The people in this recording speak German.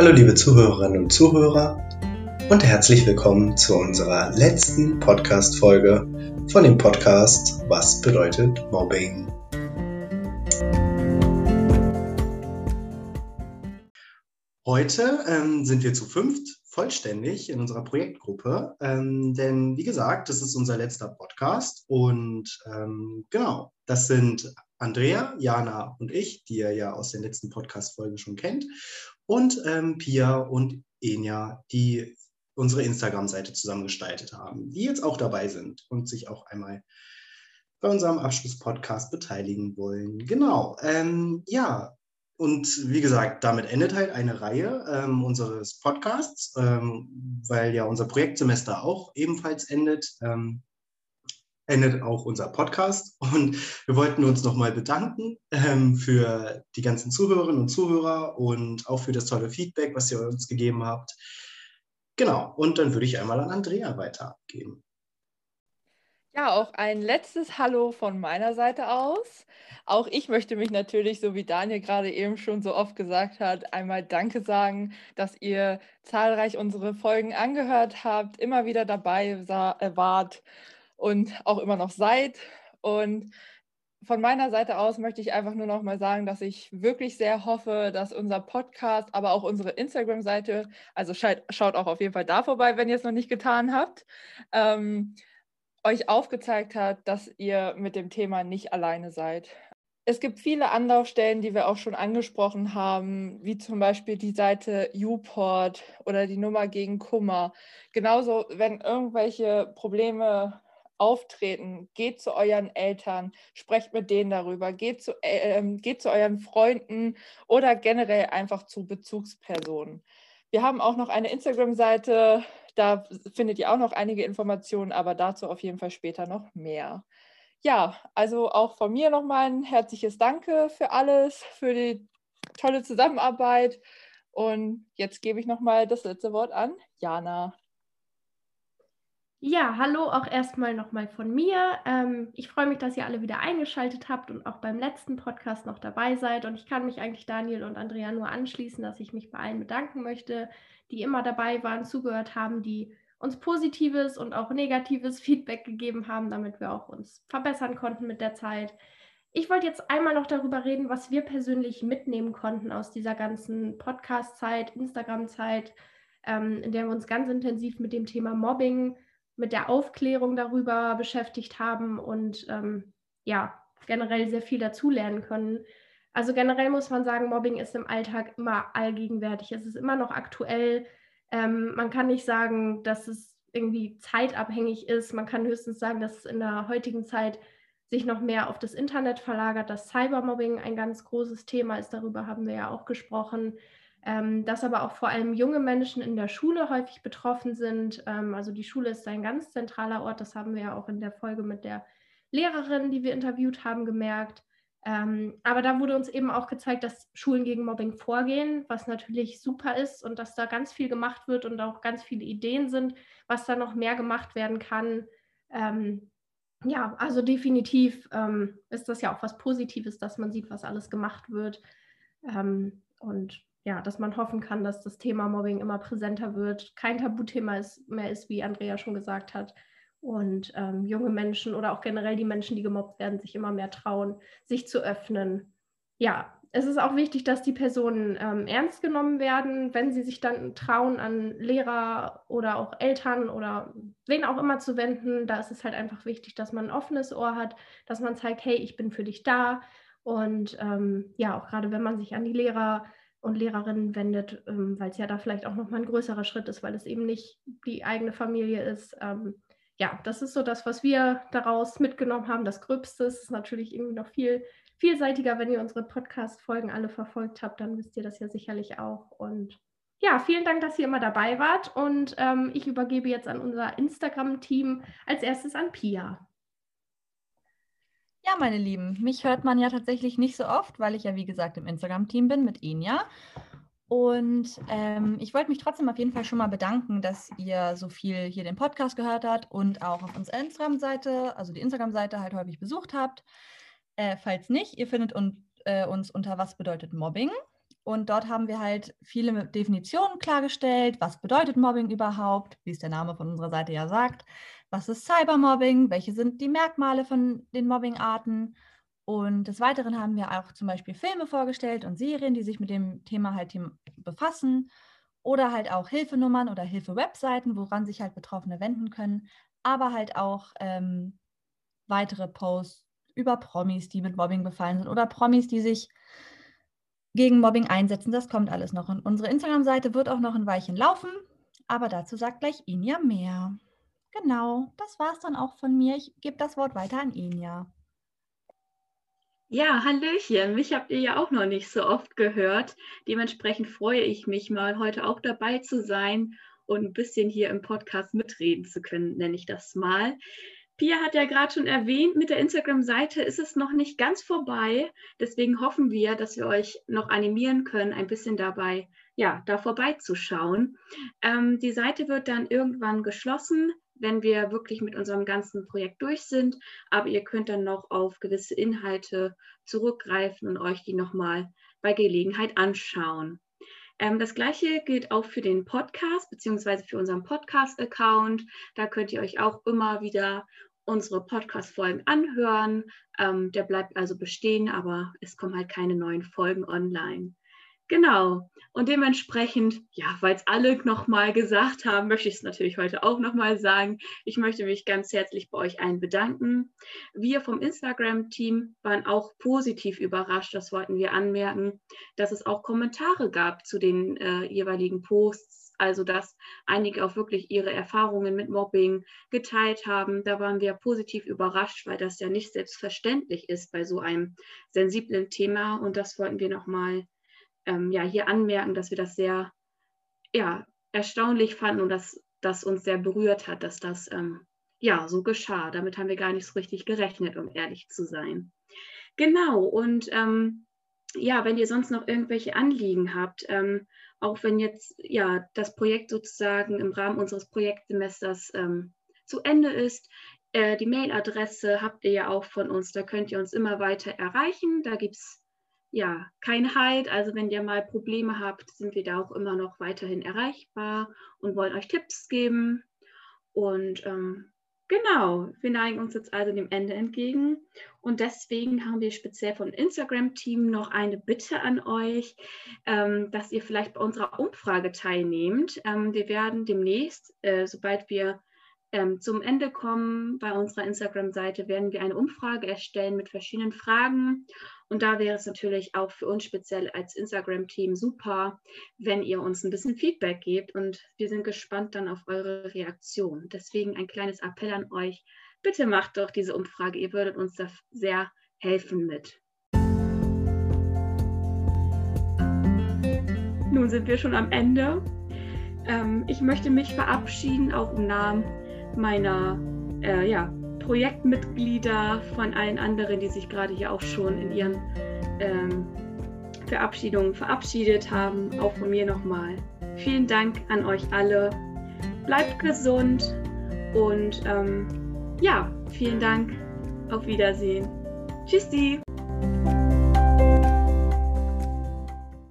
Hallo liebe Zuhörerinnen und Zuhörer und herzlich willkommen zu unserer letzten Podcast-Folge von dem Podcast Was bedeutet Mobbing? Heute ähm, sind wir zu fünft vollständig in unserer Projektgruppe, ähm, denn wie gesagt, das ist unser letzter Podcast und ähm, genau, das sind Andrea, Jana und ich, die ihr ja aus den letzten Podcast-Folgen schon kennt, und ähm, Pia und Enya, die unsere Instagram-Seite zusammengestaltet haben, die jetzt auch dabei sind und sich auch einmal bei unserem Abschlusspodcast beteiligen wollen. Genau. Ähm, ja, und wie gesagt, damit endet halt eine Reihe ähm, unseres Podcasts, ähm, weil ja unser Projektsemester auch ebenfalls endet. Ähm, endet auch unser Podcast. Und wir wollten uns nochmal bedanken ähm, für die ganzen Zuhörerinnen und Zuhörer und auch für das tolle Feedback, was ihr uns gegeben habt. Genau, und dann würde ich einmal an Andrea weitergeben. Ja, auch ein letztes Hallo von meiner Seite aus. Auch ich möchte mich natürlich, so wie Daniel gerade eben schon so oft gesagt hat, einmal Danke sagen, dass ihr zahlreich unsere Folgen angehört habt, immer wieder dabei äh, wart und auch immer noch seid. Und von meiner Seite aus möchte ich einfach nur noch mal sagen, dass ich wirklich sehr hoffe, dass unser Podcast, aber auch unsere Instagram-Seite, also schaut, auch auf jeden Fall da vorbei, wenn ihr es noch nicht getan habt, ähm, euch aufgezeigt hat, dass ihr mit dem Thema nicht alleine seid. Es gibt viele Anlaufstellen, die wir auch schon angesprochen haben, wie zum Beispiel die Seite Uport oder die Nummer gegen Kummer. Genauso, wenn irgendwelche Probleme auftreten, geht zu euren Eltern, sprecht mit denen darüber, geht zu, äh, geht zu euren Freunden oder generell einfach zu Bezugspersonen. Wir haben auch noch eine Instagram-Seite, da findet ihr auch noch einige Informationen, aber dazu auf jeden Fall später noch mehr. Ja, also auch von mir nochmal ein herzliches Danke für alles, für die tolle Zusammenarbeit. Und jetzt gebe ich nochmal das letzte Wort an Jana. Ja, hallo auch erstmal nochmal von mir. Ähm, ich freue mich, dass ihr alle wieder eingeschaltet habt und auch beim letzten Podcast noch dabei seid. Und ich kann mich eigentlich Daniel und Andrea nur anschließen, dass ich mich bei allen bedanken möchte, die immer dabei waren, zugehört haben, die uns positives und auch negatives Feedback gegeben haben, damit wir auch uns verbessern konnten mit der Zeit. Ich wollte jetzt einmal noch darüber reden, was wir persönlich mitnehmen konnten aus dieser ganzen Podcast-Zeit, Instagram-Zeit, ähm, in der wir uns ganz intensiv mit dem Thema Mobbing mit der Aufklärung darüber beschäftigt haben und ähm, ja, generell sehr viel dazulernen können. Also generell muss man sagen, Mobbing ist im Alltag immer allgegenwärtig. Es ist immer noch aktuell. Ähm, man kann nicht sagen, dass es irgendwie zeitabhängig ist. Man kann höchstens sagen, dass es in der heutigen Zeit sich noch mehr auf das Internet verlagert, dass Cybermobbing ein ganz großes Thema ist. Darüber haben wir ja auch gesprochen ähm, dass aber auch vor allem junge Menschen in der Schule häufig betroffen sind. Ähm, also die Schule ist ein ganz zentraler Ort, das haben wir ja auch in der Folge mit der Lehrerin, die wir interviewt haben, gemerkt. Ähm, aber da wurde uns eben auch gezeigt, dass Schulen gegen Mobbing vorgehen, was natürlich super ist und dass da ganz viel gemacht wird und auch ganz viele Ideen sind, was da noch mehr gemacht werden kann. Ähm, ja, also definitiv ähm, ist das ja auch was Positives, dass man sieht, was alles gemacht wird. Ähm, und ja, dass man hoffen kann, dass das Thema Mobbing immer präsenter wird, kein Tabuthema ist, mehr ist, wie Andrea schon gesagt hat. Und ähm, junge Menschen oder auch generell die Menschen, die gemobbt werden, sich immer mehr trauen, sich zu öffnen. Ja, es ist auch wichtig, dass die Personen ähm, ernst genommen werden, wenn sie sich dann trauen, an Lehrer oder auch Eltern oder wen auch immer zu wenden. Da ist es halt einfach wichtig, dass man ein offenes Ohr hat, dass man zeigt, hey, ich bin für dich da. Und ähm, ja, auch gerade wenn man sich an die Lehrer und Lehrerinnen wendet, ähm, weil es ja da vielleicht auch nochmal ein größerer Schritt ist, weil es eben nicht die eigene Familie ist. Ähm, ja, das ist so das, was wir daraus mitgenommen haben. Das Gröbste ist natürlich irgendwie noch viel vielseitiger. Wenn ihr unsere Podcast-Folgen alle verfolgt habt, dann wisst ihr das ja sicherlich auch. Und ja, vielen Dank, dass ihr immer dabei wart. Und ähm, ich übergebe jetzt an unser Instagram-Team als erstes an Pia. Ja, meine Lieben, mich hört man ja tatsächlich nicht so oft, weil ich ja, wie gesagt, im Instagram-Team bin mit Enya. Und ähm, ich wollte mich trotzdem auf jeden Fall schon mal bedanken, dass ihr so viel hier den Podcast gehört habt und auch auf unserer Instagram-Seite, also die Instagram-Seite halt häufig besucht habt. Äh, falls nicht, ihr findet un äh, uns unter Was bedeutet Mobbing und dort haben wir halt viele Definitionen klargestellt. Was bedeutet Mobbing überhaupt? Wie es der Name von unserer Seite ja sagt. Was ist Cybermobbing? Welche sind die Merkmale von den Mobbingarten? Und des Weiteren haben wir auch zum Beispiel Filme vorgestellt und Serien, die sich mit dem Thema halt befassen. Oder halt auch Hilfenummern oder Hilfe-Webseiten, woran sich halt Betroffene wenden können. Aber halt auch ähm, weitere Posts über Promis, die mit Mobbing befallen sind oder Promis, die sich gegen Mobbing einsetzen. Das kommt alles noch. Und unsere Instagram-Seite wird auch noch ein Weilchen laufen, aber dazu sagt gleich Inja mehr. Genau, das war es dann auch von mir. Ich gebe das Wort weiter an Inja. Ja, Hallöchen. Mich habt ihr ja auch noch nicht so oft gehört. Dementsprechend freue ich mich mal, heute auch dabei zu sein und ein bisschen hier im Podcast mitreden zu können, nenne ich das mal. Pia hat ja gerade schon erwähnt, mit der Instagram-Seite ist es noch nicht ganz vorbei. Deswegen hoffen wir, dass wir euch noch animieren können, ein bisschen dabei, ja, da vorbeizuschauen. Ähm, die Seite wird dann irgendwann geschlossen, wenn wir wirklich mit unserem ganzen Projekt durch sind. Aber ihr könnt dann noch auf gewisse Inhalte zurückgreifen und euch die nochmal bei Gelegenheit anschauen. Ähm, das gleiche gilt auch für den Podcast beziehungsweise für unseren Podcast-Account. Da könnt ihr euch auch immer wieder unsere Podcast-Folgen anhören. Ähm, der bleibt also bestehen, aber es kommen halt keine neuen Folgen online. Genau. Und dementsprechend, ja, weil es alle nochmal gesagt haben, möchte ich es natürlich heute auch nochmal sagen. Ich möchte mich ganz herzlich bei euch allen bedanken. Wir vom Instagram-Team waren auch positiv überrascht, das wollten wir anmerken, dass es auch Kommentare gab zu den äh, jeweiligen Posts also dass einige auch wirklich ihre Erfahrungen mit Mobbing geteilt haben. Da waren wir positiv überrascht, weil das ja nicht selbstverständlich ist bei so einem sensiblen Thema. Und das wollten wir nochmal ähm, ja, hier anmerken, dass wir das sehr ja, erstaunlich fanden und dass das uns sehr berührt hat, dass das ähm, ja so geschah. Damit haben wir gar nicht so richtig gerechnet, um ehrlich zu sein. Genau, und ähm, ja, wenn ihr sonst noch irgendwelche Anliegen habt, ähm, auch wenn jetzt ja das Projekt sozusagen im Rahmen unseres Projektsemesters ähm, zu Ende ist. Äh, die Mailadresse habt ihr ja auch von uns, da könnt ihr uns immer weiter erreichen. Da gibt es ja kein Halt. Also wenn ihr mal Probleme habt, sind wir da auch immer noch weiterhin erreichbar und wollen euch Tipps geben. Und ähm, Genau, wir neigen uns jetzt also dem Ende entgegen und deswegen haben wir speziell vom Instagram-Team noch eine Bitte an euch, ähm, dass ihr vielleicht bei unserer Umfrage teilnehmt. Ähm, wir werden demnächst, äh, sobald wir ähm, zum Ende kommen bei unserer Instagram-Seite, werden wir eine Umfrage erstellen mit verschiedenen Fragen. Und da wäre es natürlich auch für uns speziell als Instagram-Team super, wenn ihr uns ein bisschen Feedback gebt. Und wir sind gespannt dann auf eure Reaktion. Deswegen ein kleines Appell an euch. Bitte macht doch diese Umfrage. Ihr würdet uns da sehr helfen mit. Nun sind wir schon am Ende. Ähm, ich möchte mich verabschieden, auch im Namen meiner äh, ja, Projektmitglieder, von allen anderen, die sich gerade hier auch schon in ihren ähm, Verabschiedungen verabschiedet haben. Auch von mir nochmal vielen Dank an euch alle. Bleibt gesund und ähm, ja, vielen Dank. Auf Wiedersehen. Tschüssi.